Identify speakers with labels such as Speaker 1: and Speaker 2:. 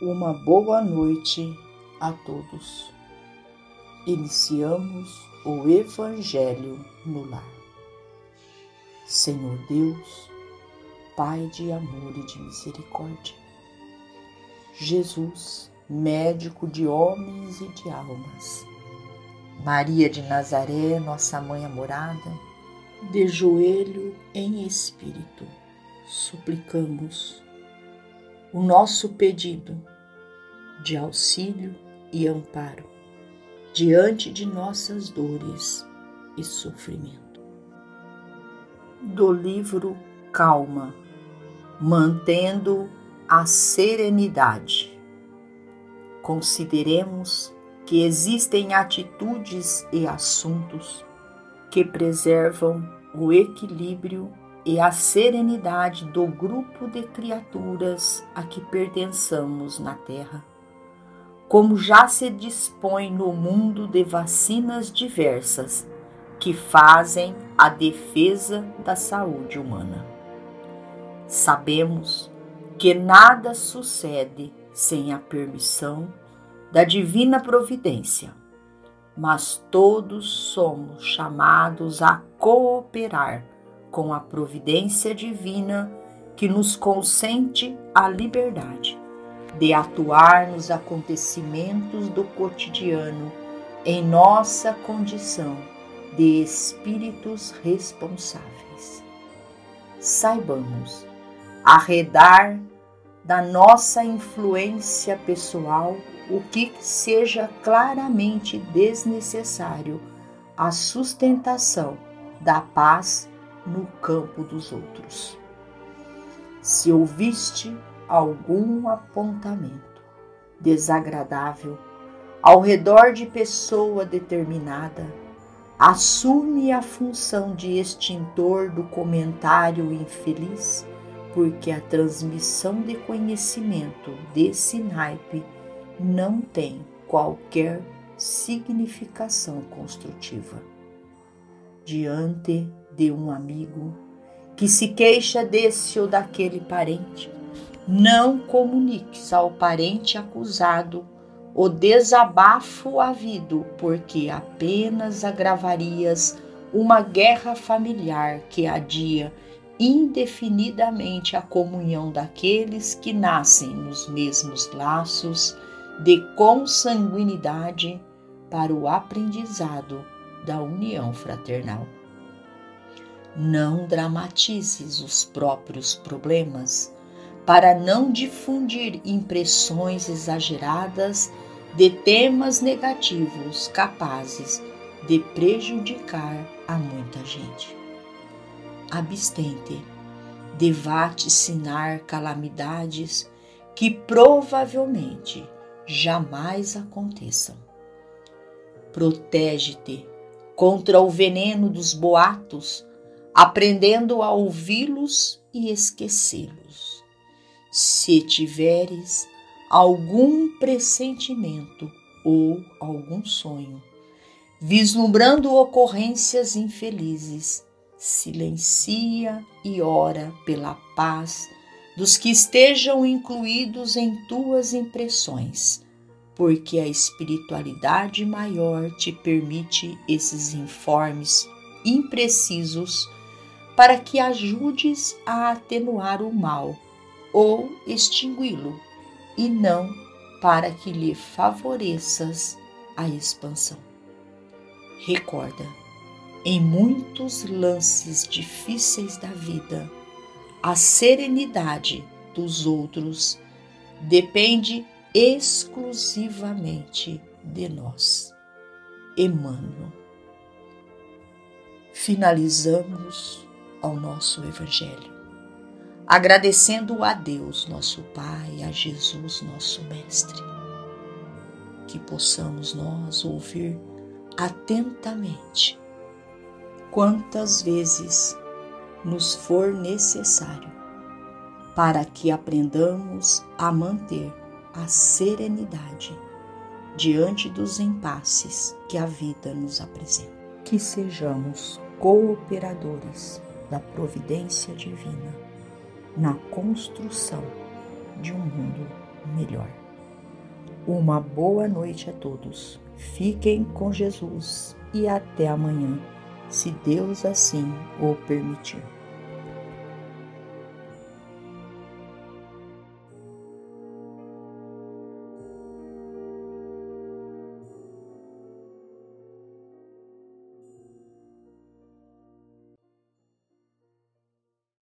Speaker 1: uma boa noite a todos. Iniciamos o Evangelho no Lar. Senhor Deus, Pai de amor e de misericórdia, Jesus, médico de homens e de almas, Maria de Nazaré, nossa mãe amorada, de joelho em espírito, suplicamos o nosso pedido de auxílio e amparo diante de nossas dores e sofrimento. Do livro Calma, mantendo a serenidade. Consideremos que existem atitudes e assuntos que preservam o equilíbrio e a serenidade do grupo de criaturas a que pertençamos na Terra como já se dispõe no mundo de vacinas diversas que fazem a defesa da saúde humana. Sabemos que nada sucede sem a permissão da divina providência, mas todos somos chamados a cooperar com a providência divina que nos consente a liberdade de atuar nos acontecimentos do cotidiano em nossa condição de espíritos responsáveis. Saibamos arredar da nossa influência pessoal o que seja claramente desnecessário à sustentação da paz no campo dos outros. Se ouviste algum apontamento desagradável ao redor de pessoa determinada, assume a função de extintor do comentário infeliz, porque a transmissão de conhecimento desse naipe não tem qualquer significação construtiva. Diante de um amigo que se queixa desse ou daquele parente, não comuniques ao parente acusado o desabafo havido, porque apenas agravarias uma guerra familiar que adia indefinidamente a comunhão daqueles que nascem nos mesmos laços de consanguinidade para o aprendizado da união fraternal. Não dramatizes os próprios problemas para não difundir impressões exageradas de temas negativos capazes de prejudicar a muita gente. Abstente de vaticinar calamidades que provavelmente jamais aconteçam. Protege-te contra o veneno dos boatos, aprendendo a ouvi-los e esquecê-los. Se tiveres algum pressentimento ou algum sonho, vislumbrando ocorrências infelizes, silencia e ora pela paz dos que estejam incluídos em tuas impressões, porque a espiritualidade maior te permite esses informes imprecisos para que ajudes a atenuar o mal ou extingui-lo, e não para que lhe favoreças a expansão. Recorda, em muitos lances difíceis da vida, a serenidade dos outros depende exclusivamente de nós. Emmanuel. Finalizamos ao nosso Evangelho. Agradecendo a Deus, nosso Pai, a Jesus, nosso Mestre, que possamos nós ouvir atentamente quantas vezes nos for necessário para que aprendamos a manter a serenidade diante dos impasses que a vida nos apresenta. Que sejamos cooperadores da providência divina na construção de um mundo melhor. Uma boa noite a todos. Fiquem com Jesus e até amanhã, se Deus assim o permitir.